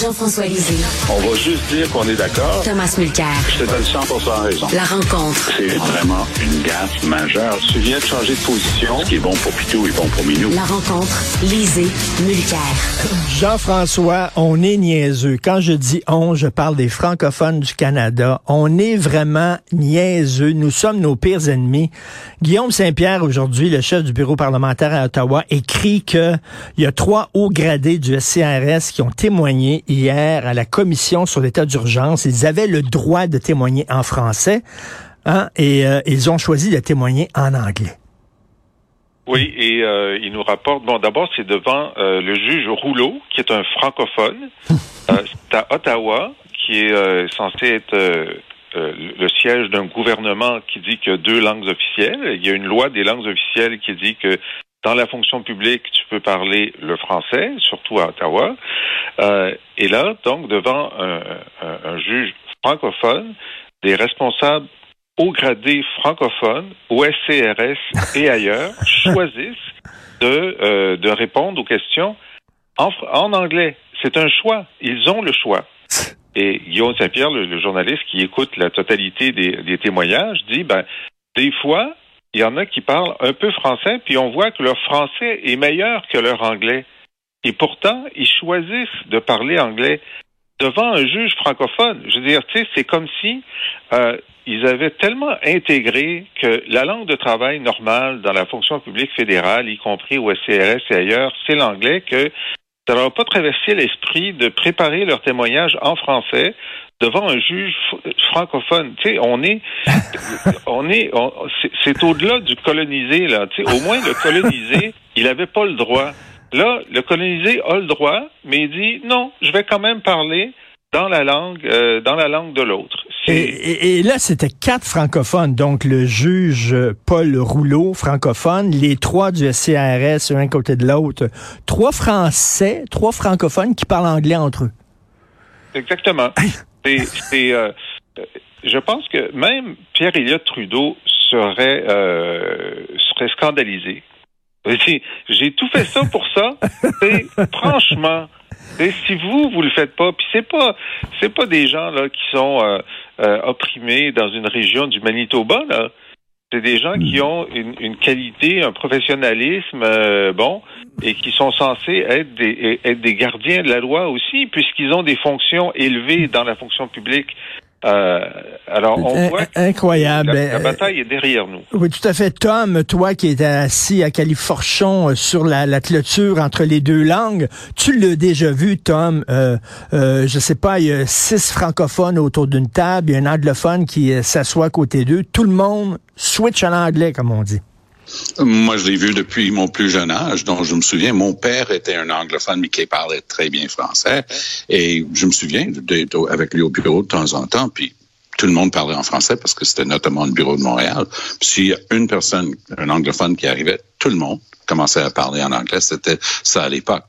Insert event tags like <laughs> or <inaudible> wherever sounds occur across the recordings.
Jean-François Lisée. On va juste dire qu'on est d'accord. Thomas Mulcair. Je te donne 100 raison. La rencontre. C'est vraiment une gaffe majeure. Tu viens de changer de position. Ce qui est bon pour Pitou est bon pour Minou. La rencontre. Lisée. Mulcair. Jean-François, on est niaiseux. Quand je dis on, je parle des francophones du Canada. On est vraiment niaiseux. Nous sommes nos pires ennemis. Guillaume Saint-Pierre, aujourd'hui, le chef du bureau parlementaire à Ottawa, écrit que il y a trois hauts gradés du SCRS qui ont témoigné hier à la commission sur l'état d'urgence. Ils avaient le droit de témoigner en français hein, et euh, ils ont choisi de témoigner en anglais. Oui, et euh, il nous rapporte, bon, d'abord, c'est devant euh, le juge Rouleau, qui est un francophone. <laughs> euh, c'est à Ottawa, qui est censé être euh, le siège d'un gouvernement qui dit qu'il y a deux langues officielles. Il y a une loi des langues officielles qui dit que dans la fonction publique, tu peux parler le français, surtout à Ottawa. Euh, et là, donc, devant un, un, un juge francophone, des responsables haut gradés francophones, au SCRS et ailleurs, <laughs> choisissent de, euh, de répondre aux questions en, en anglais. C'est un choix. Ils ont le choix. Et Guillaume Saint-Pierre, le, le, journaliste qui écoute la totalité des, des témoignages, dit, ben, des fois, il y en a qui parlent un peu français, puis on voit que leur français est meilleur que leur anglais. Et pourtant, ils choisissent de parler anglais devant un juge francophone. Je veux dire, tu sais, c'est comme si euh, ils avaient tellement intégré que la langue de travail normale dans la fonction publique fédérale, y compris au SCRS et ailleurs, c'est l'anglais que ça leur pas traversé l'esprit de préparer leur témoignage en français devant un juge francophone. Tu sais, on est, <laughs> on est, c'est au-delà du colonisé là. Tu sais, au moins le colonisé, il avait pas le droit. Là, le colonisé a le droit, mais il dit non, je vais quand même parler dans la langue, euh, dans la langue de l'autre. Et, et, et, là, c'était quatre francophones, donc le juge Paul Rouleau, francophone, les trois du SCRS, un côté de l'autre, trois Français, trois francophones qui parlent anglais entre eux. Exactement. C'est, euh, je pense que même Pierre Elliott Trudeau serait, euh, serait scandalisé. J'ai tout fait ça pour ça. <laughs> franchement, si vous vous le faites pas, puis c'est pas c'est pas des gens là qui sont euh, euh, opprimés dans une région du Manitoba là. C'est des gens qui ont une, une qualité, un professionnalisme euh, bon et qui sont censés être des être des gardiens de la loi aussi puisqu'ils ont des fonctions élevées dans la fonction publique. Euh, alors, on voit incroyable. La, la, bataille est derrière nous. Oui, tout à fait. Tom, toi qui es assis à Califorchon sur la, la clôture entre les deux langues, tu l'as déjà vu, Tom. Euh, euh, je sais pas, il y a six francophones autour d'une table, il y a un anglophone qui s'assoit à côté d'eux. Tout le monde switch en anglais, comme on dit. Moi, je l'ai vu depuis mon plus jeune âge, dont je me souviens. Mon père était un anglophone, mais qui parlait très bien français. Et je me souviens d'être avec lui au bureau de temps en temps, puis tout le monde parlait en français parce que c'était notamment le bureau de Montréal. S'il y a une personne, un anglophone qui arrivait, tout le monde commençait à parler en anglais. C'était ça à l'époque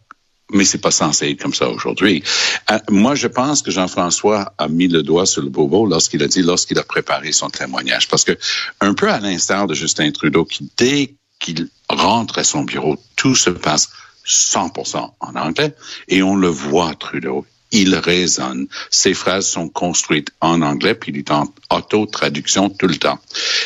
mais c'est pas censé être comme ça aujourd'hui. Euh, moi, je pense que Jean-François a mis le doigt sur le bobo lorsqu'il a dit, lorsqu'il a préparé son témoignage, parce que un peu à l'instar de Justin Trudeau, qui dès qu'il rentre à son bureau, tout se passe 100% en anglais, et on le voit Trudeau. Il résonne. Ses phrases sont construites en anglais, puis il est en auto-traduction tout le temps.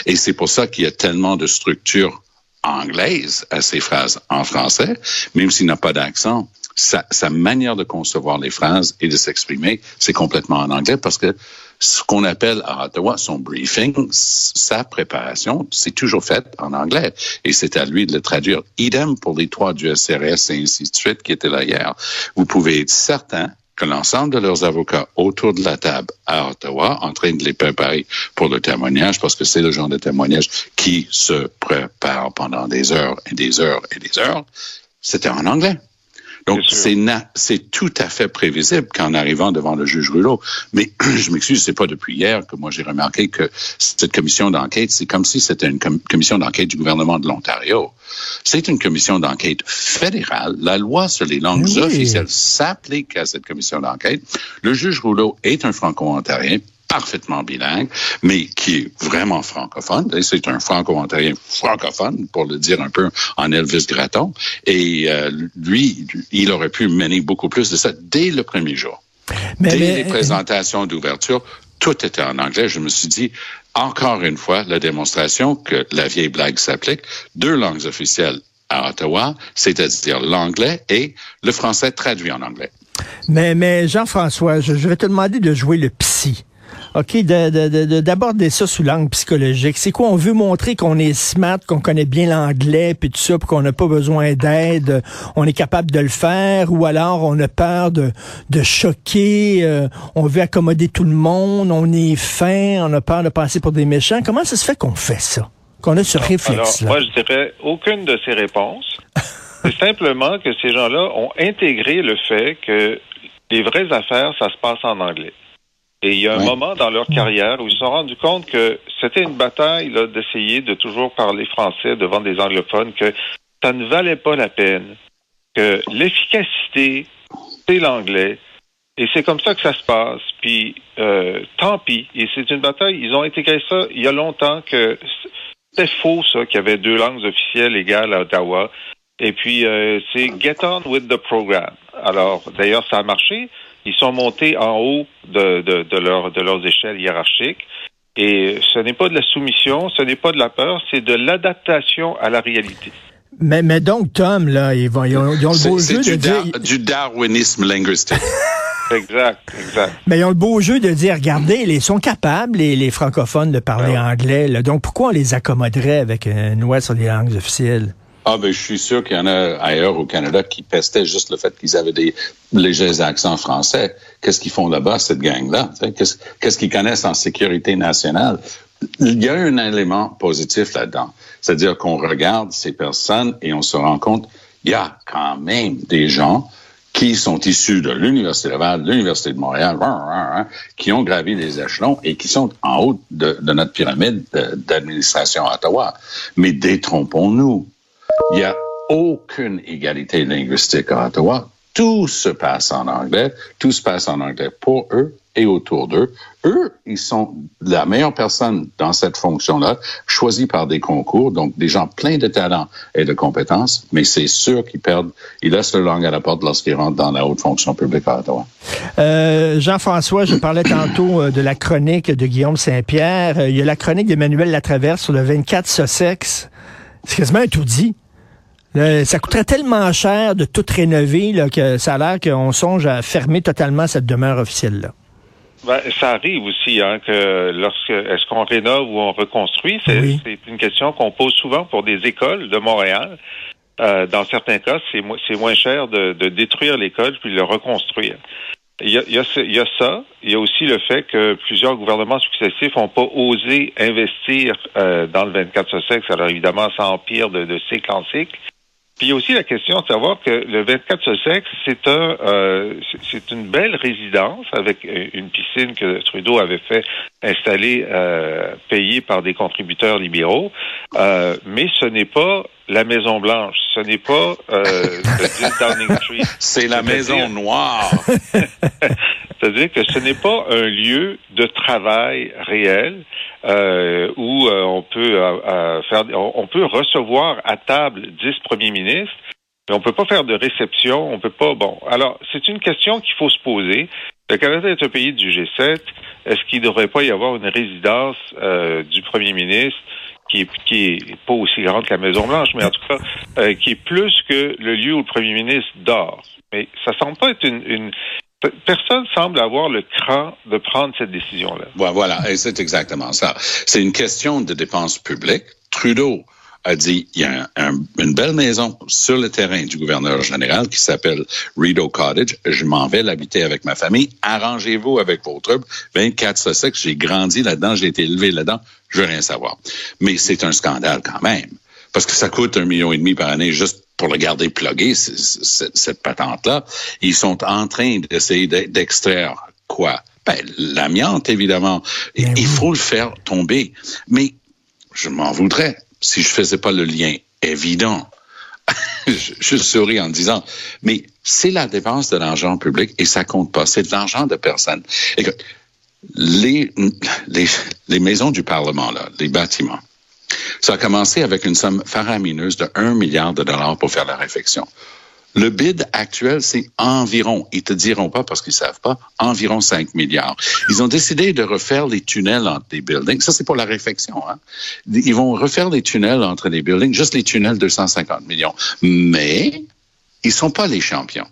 Et c'est pour ça qu'il y a tellement de structures anglaises à ses phrases en français, même s'il n'a pas d'accent sa, sa, manière de concevoir les phrases et de s'exprimer, c'est complètement en anglais parce que ce qu'on appelle à Ottawa son briefing, sa préparation, c'est toujours fait en anglais et c'est à lui de le traduire. Idem pour les trois du SRS et ainsi de suite qui étaient là hier. Vous pouvez être certain que l'ensemble de leurs avocats autour de la table à Ottawa, en train de les préparer pour le témoignage, parce que c'est le genre de témoignage qui se prépare pendant des heures et des heures et des heures, c'était en anglais. Donc, c'est c'est tout à fait prévisible qu'en arrivant devant le juge Rouleau. Mais <clears throat> je m'excuse, c'est pas depuis hier que moi j'ai remarqué que cette commission d'enquête, c'est comme si c'était une com commission d'enquête du gouvernement de l'Ontario. C'est une commission d'enquête fédérale. La loi sur les langues oui. officielles s'applique à cette commission d'enquête. Le juge Rouleau est un franco-ontarien parfaitement bilingue, mais qui est vraiment francophone. C'est un franco-ontarien francophone, pour le dire un peu en Elvis Gratton. Et euh, lui, il aurait pu mener beaucoup plus de ça dès le premier jour. Mais, Dès mais- les présentations d'ouverture, tout était en anglais. Je me suis dit, encore une fois, la démonstration que la vieille blague s'applique. Deux langues officielles à Ottawa, c'est-à-dire l'anglais et le français traduit en anglais. Mais, mais Jean-François, je, je vais te demander de jouer le psy. OK, de- de- de- de- d'aborder ça sous l'angle psychologique. C'est quoi? On veut montrer qu'on est smart, qu'on connaît bien l'anglais, puis tout ça, puis qu'on n'a pas besoin d'aide, on est capable de le faire, ou alors on a peur de, de choquer, euh, on veut accommoder tout le monde, on est fin, on a peur de passer pour des méchants. Comment ça se fait qu'on fait ça? Qu'on a ce Alors, réflexe-là? moi, je dirais aucune de ces réponses. <laughs> C'est simplement que ces gens-là ont intégré le fait que les vraies affaires, ça se passe en anglais. Et il y a un moment dans leur carrière où ils se sont rendus compte que c'était une bataille d'essayer de toujours parler français devant des anglophones, que ça ne valait pas la peine, que l'efficacité, c'est l'anglais. Et c'est comme ça que ça se passe. Puis, euh, tant pis. Et c'est une bataille. Ils ont intégré ça il y a longtemps que c'était faux, ça, qu'il y avait deux langues officielles égales à Ottawa. Et puis, euh, c'est get on with the program. Alors, d'ailleurs, ça a marché. Ils sont montés en haut de, de, de, leur, de leurs échelles hiérarchiques. Et ce n'est pas de la soumission, ce n'est pas de la peur, c'est de l'adaptation à la réalité. Mais, mais donc, Tom, là, ils, vont, ils ont, ils ont le beau jeu de dire... du darwinisme linguistique. <laughs> Exact, exact. Mais ils ont le beau jeu de dire, regardez, ils sont capables, les, les francophones, de parler Ah anglais. là. Donc, pourquoi on les accommoderait avec une loi sur les langues officielles? Ah ben je suis sûr qu'il y en a ailleurs au Canada qui pestaient juste le fait qu'ils avaient des légers accents français. Qu'est-ce qu'ils font là-bas, cette gang-là? Qu'est-ce qu'ils connaissent en sécurité nationale? Il y a un élément positif là-dedans. C'est-à-dire qu'on regarde ces personnes et on se rend compte, il y a quand même des gens qui sont issus de l'Université Laval, de l'Université de Montréal, qui ont gravi les échelons et qui sont en haut de, de notre pyramide de- d'administration à Ottawa. Mais détrompons-nous. Il n'y a aucune égalité linguistique à Ottawa. Tout se passe en anglais. Tout se passe en anglais pour eux et autour d'eux. Eux, ils sont la meilleure personne dans cette fonction-là, choisie par des concours, donc des gens pleins de talent et de compétences, mais c'est sûr qu'ils perdent, ils laissent leur langue à la porte lorsqu'ils rentrent dans la haute fonction publique à Ottawa. Euh, Jean-François, je parlais tantôt euh, de la chronique de Guillaume Saint-Pierre. Euh, il y a la chronique d'Emmanuel Latraverse sur le 24 Sussex. C'est quasiment un tout dit. Là, ça coûterait tellement cher de tout rénover là, que ça a l'air qu'on songe à fermer totalement cette demeure officielle-là. Ben, ça arrive aussi hein, que lorsque est-ce qu'on rénove ou on reconstruit, c'est Oui. une question qu'on pose souvent pour des écoles de Montréal. Euh, dans certains cas, c'est mo- c'est moins cher de, de détruire l'école puis de le reconstruire. Il y, a, il, y a ce- il y a ça. Il y a aussi le fait que plusieurs gouvernements successifs n'ont pas osé investir euh, dans le 24 Sussex. Alors évidemment, ça empire de, de cycle en cycle. Il y a aussi la question de savoir que le 24 Sussex, c'est un, euh, c'est- une belle résidence avec une piscine que Trudeau avait fait installer, euh, payée par des contributeurs libéraux. Euh, mais ce n'est pas la Maison Blanche, ce n'est pas euh, <laughs> le 10 Downing Street. C'est la maison noire. <laughs> C'est-à-dire que ce n'est pas un lieu de travail réel euh, où euh, on peut euh, euh, faire, on, on peut recevoir à table dix premiers ministres, mais on peut pas faire de réception, on peut pas. Bon, alors c'est une question qu'il faut se poser. Le Canada est un pays du G7. Est-ce qu'il ne devrait pas y avoir une résidence euh, du premier ministre? Qui est, qui est pas aussi grande que la Maison Blanche, mais en tout cas euh, qui est plus que le lieu où le premier ministre dort. Mais ça semble pas être une, une Personne semble avoir le cran de prendre cette décision-là. Voilà, et c'est exactement ça. C'est une question de dépenses publiques. Trudeau a dit, il y a un- un- une belle maison sur le terrain du gouverneur général qui s'appelle Rideau Cottage. Je m'en vais l'habiter avec ma famille. Arrangez-vous avec vos troupes. 24 Sussex, j'ai grandi là-dedans, j'ai été élevé là-dedans. Je veux rien savoir. Mais c'est un scandale quand même. Parce que ça coûte un million et demi par année juste pour le garder plugué, cette patente-là. Ils sont en train d'essayer d'e- d'extraire quoi? Ben, l'amiante, évidemment. Et Ben Il faut le faire tomber. Mais je m'en voudrais si je faisais pas le lien évident. <laughs> je, je souris en disant, mais c'est la dépense de l'argent public et ça compte pas. C'est de l'argent de personne. Écoute, les, les, les maisons du Parlement, là, les bâtiments, ça a commencé avec une somme faramineuse de 1 milliard de dollars pour faire la réfection. Le bid actuel, c'est environ, ils te diront pas parce qu'ils savent pas, environ 5 milliards. Ils ont décidé de refaire les tunnels entre les buildings. Ça, c'est pour la réflexion. Hein? Ils vont refaire les tunnels entre les buildings, juste les tunnels 250 millions. Mais ils sont pas les champions.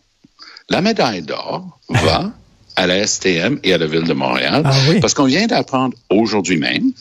La médaille d'or va à la STM et à la Ville de Montréal Ah oui? parce qu'on vient d'apprendre aujourd'hui même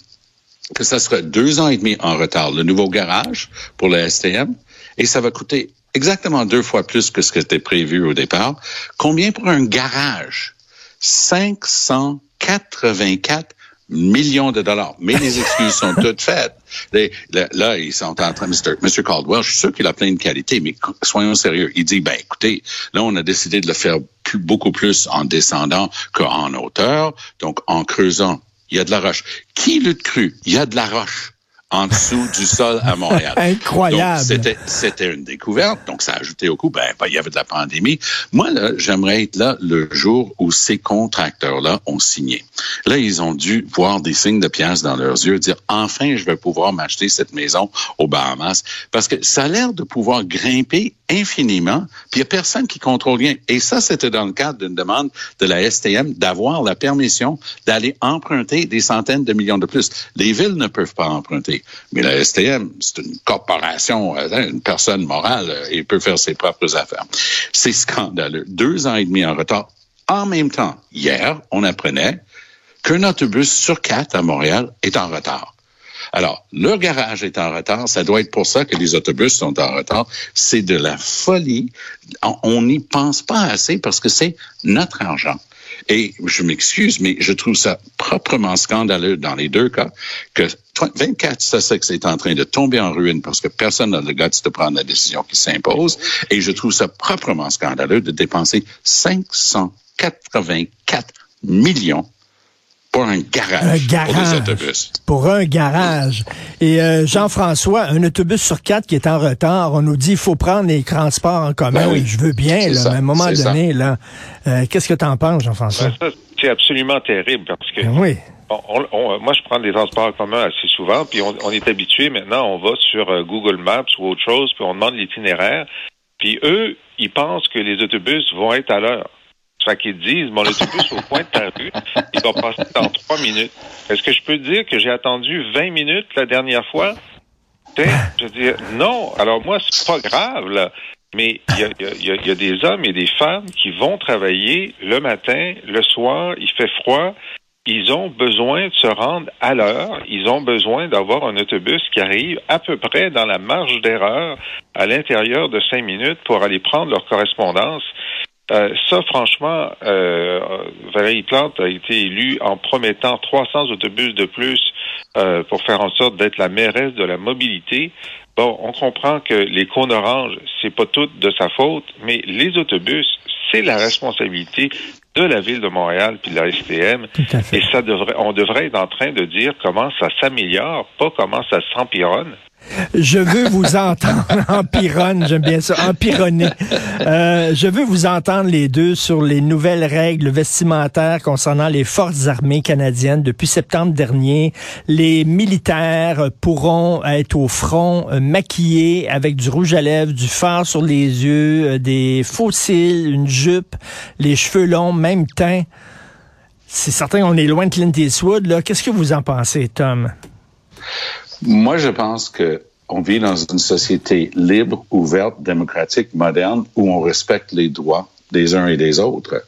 que ça sera deux ans et demi en retard, le nouveau garage pour la STM, et ça va coûter exactement deux fois plus que ce qui était prévu au départ. Combien pour un garage? 584 millions de dollars. Mais les excuses sont <laughs> toutes faites. Les- là, là, ils sont en train, Mr. Mr. Caldwell, je suis sûr qu'il a plein de qualités, mais soyons sérieux. Il dit, ben écoutez, là, on a décidé de le faire plus- beaucoup plus en descendant qu'en hauteur, donc en creusant. Il y a de la roche. Qui l'eût cru? Il y a de la roche en dessous du sol à Montréal. <laughs> Incroyable. C'était, c'était une découverte, donc ça a ajouté au coup, ben, ben, il y avait de la pandémie. Moi, là, j'aimerais être là le jour où ces contracteurs-là ont signé. Là, ils ont dû voir des signes de pièces dans leurs yeux, dire, enfin, je vais pouvoir m'acheter cette maison aux Bahamas, parce que ça a l'air de pouvoir grimper infiniment, puis il n'y a personne qui contrôle rien. Et ça, c'était dans le cadre d'une demande de la STM d'avoir la permission d'aller emprunter des centaines de millions de plus. Les villes ne peuvent pas emprunter. Mais la STM, c'est une corporation, euh, une personne morale, euh, et peut faire ses propres affaires. C'est scandaleux. Deux ans et demi en retard. En même temps, hier, on apprenait qu'un autobus sur quatre à Montréal est en retard. Alors, leur garage est en retard. Ça doit être pour ça que les autobus sont en retard. C'est de la folie. On n'y pense pas assez parce que c'est notre argent. Et je m'excuse, mais je trouve ça proprement scandaleux dans les deux cas que 24 Sussex est en train de tomber en ruine parce que personne n'a le guts de prendre la décision qui s'impose. Et je trouve ça proprement scandaleux de dépenser 584 millions pour un garage, Un pour des garage. autobus. Pour un garage. Et euh, Jean-François, un autobus sur quatre qui est en retard, on nous dit il faut prendre les transports en commun. Ben oui. je veux bien, là, ça, mais à un moment donné, là, euh, qu'est-ce que tu en penses, Jean-François? Ben, ça, c'est absolument terrible parce que Ben oui. on- on- on- moi, je prends des transports en commun assez souvent, puis on, on est habitué maintenant, on va sur euh, Google Maps ou autre chose, puis on demande l'itinéraire, puis eux, ils pensent que les autobus vont être à l'heure. Ça qu'ils disent, mon autobus au coin de ta rue, il va passer dans trois minutes. Est-ce que je peux dire que j'ai attendu 20 minutes la dernière fois? Je veux dire, non. Alors moi, c'est pas grave, là. Mais il y a, y a- y a des hommes et des femmes qui vont travailler le matin, le soir, il fait froid. Ils ont besoin de se rendre à l'heure. Ils ont besoin d'avoir un autobus qui arrive à peu près dans la marge d'erreur à l'intérieur de cinq minutes pour aller prendre leur correspondance. Euh, ça, franchement, euh, Valérie Plante a été élue en promettant 300 autobus de plus euh, pour faire en sorte d'être la mairesse de la mobilité. Bon, on comprend que les cônes oranges, c'est pas tout de sa faute, mais les autobus, c'est la responsabilité de la ville de Montréal puis de la STM. Et ça devrait, on devrait être en train de dire comment ça s'améliore, pas comment ça s'empironne. Je veux vous entendre <laughs> en pironne, j'aime bien ça, en pironner. Euh, je veux vous entendre les deux sur les nouvelles règles vestimentaires concernant les forces armées canadiennes. Depuis septembre dernier, les militaires pourront être au front euh, maquillés avec du rouge à lèvres, du fard sur les yeux, euh, des faux cils, une jupe, les cheveux longs, même teint. C'est certain, on est loin de Clint Eastwood. Qu'est-ce que vous en pensez, Tom? Moi, je pense que on vit dans une société libre, ouverte, démocratique, moderne, où on respecte les droits des uns et des autres.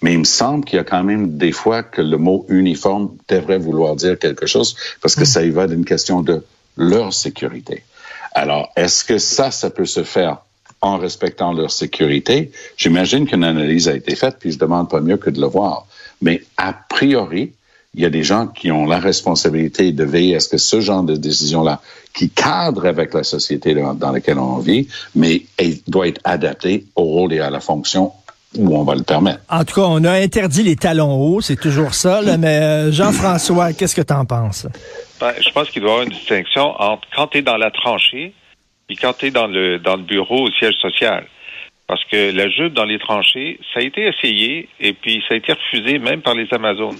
Mais il me semble qu'il y a quand même des fois que le mot uniforme devrait vouloir dire quelque chose parce que ça y va d'une question de leur sécurité. Alors, est-ce que ça, ça peut se faire en respectant leur sécurité? J'imagine qu'une analyse a été faite, puis je demande pas mieux que de le voir. Mais a priori, il y a des gens qui ont la responsabilité de veiller à ce que ce genre de décision-là, qui cadre avec la société dans, laquelle on vit, mais elle doit être adapté au rôle et à la fonction où on va le permettre. En tout cas, on a interdit les talons hauts, c'est toujours ça, là, mais euh, Jean-François, qu'est-ce que tu en penses? Ben, je pense qu'il doit y avoir une distinction entre quand tu es dans la tranchée et quand tu es dans le, dans le bureau au siège social. Parce que la jupe dans les tranchées, ça a été essayé et puis ça a été refusé même par les Amazones.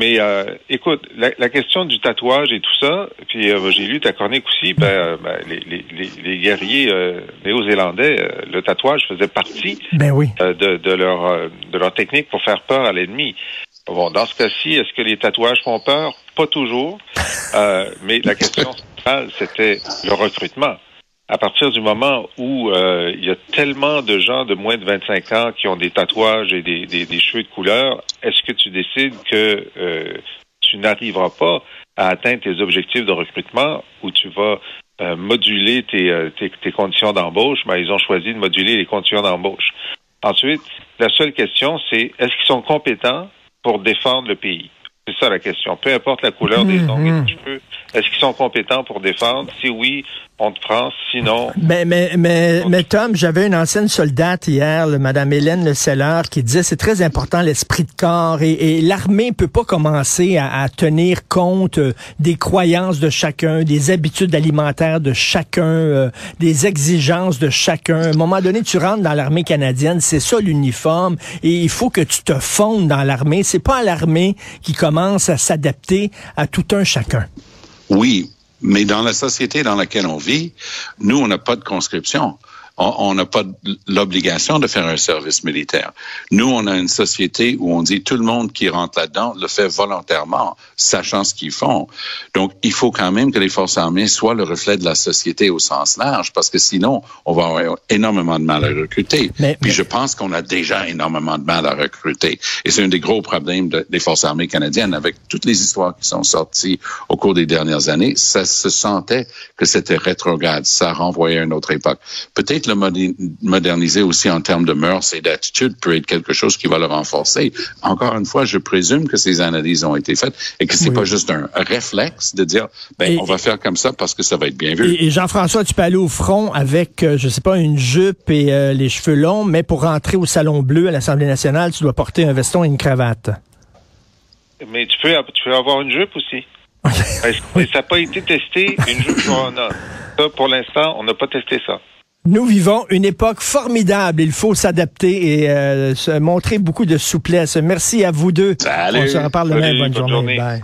Mais euh, écoute, la, la, question du tatouage et tout ça, puis euh, j'ai lu ta chronique aussi, ben, euh, ben les, les, les, guerriers euh, néo-zélandais, euh, le tatouage faisait partie ben oui. de, de, leur, de leur technique pour faire peur à l'ennemi. Bon, dans ce cas-ci, est-ce que les tatouages font peur? Pas toujours. mais la question centrale, c'était le recrutement à partir du moment où euh, il y a tellement de gens de moins de 25 ans qui ont des tatouages et des, des, des cheveux de couleur, est-ce que tu décides que euh, tu n'arriveras pas à atteindre tes objectifs de recrutement ou tu vas euh, moduler tes, tes, tes conditions d'embauche? Ben, ils ont choisi de moduler les conditions d'embauche. Ensuite, la seule question, c'est est-ce qu'ils sont compétents pour défendre le pays? C'est ça la question. Peu importe la couleur des ongles et des cheveux, est-ce qu'ils sont compétents pour défendre? Si oui, on te prend, sinon... Mais, mais, mais, mais Tom, j'avais une ancienne soldate hier, le, Madame Hélène Le Seller, qui disait c'est très important l'esprit de corps et, et l'armée peut pas commencer à, à, tenir compte euh, des croyances de chacun, des habitudes alimentaires de chacun, euh, des exigences de chacun. À un moment donné, tu rentres dans l'armée canadienne, c'est ça l'uniforme et il faut que tu te fondes dans l'armée. C'est pas l'armée qui commence à s'adapter à tout un chacun. Oui, mais dans la société dans laquelle on vit, nous, on n'a pas de conscription on n'a pas l'obligation de faire un service militaire. Nous, on a une société où on dit tout le monde qui rentre là-dedans le fait volontairement, sachant ce qu'ils font. Donc, il faut quand même que les forces armées soient le reflet de la société au sens large, parce que sinon, on va avoir énormément de mal à recruter. Mais, Puis je pense qu'on a déjà énormément de mal à recruter. Et c'est un des gros problèmes des forces armées canadiennes. Avec toutes les histoires qui sont sorties au cours des dernières années, ça se sentait que c'était rétrograde. Ça renvoyait à une autre époque. Peut-être le moderniser aussi en termes de mœurs et d'attitude peut être quelque chose qui va le renforcer. Encore une fois, je présume que ces analyses ont été faites et que c'est oui. pas juste un réflexe de dire, ben, et, on va faire comme ça parce que ça va être bien vu. Et, et Jean-François, tu peux aller au front avec, euh, je sais pas, une jupe et euh, les cheveux longs, mais pour rentrer au Salon Bleu à l'Assemblée nationale, tu dois porter un veston et une cravate. Mais tu peux, tu peux avoir une jupe aussi. <laughs> ça n'a pas été testé, une jupe pour un homme. Ça, pour l'instant, on n'a pas testé ça. Nous vivons une époque formidable. Il faut s'adapter et euh, se montrer beaucoup de souplesse. Merci à vous deux. Salut. On se reparle demain. Bonne, bonne journée. journée. Bye.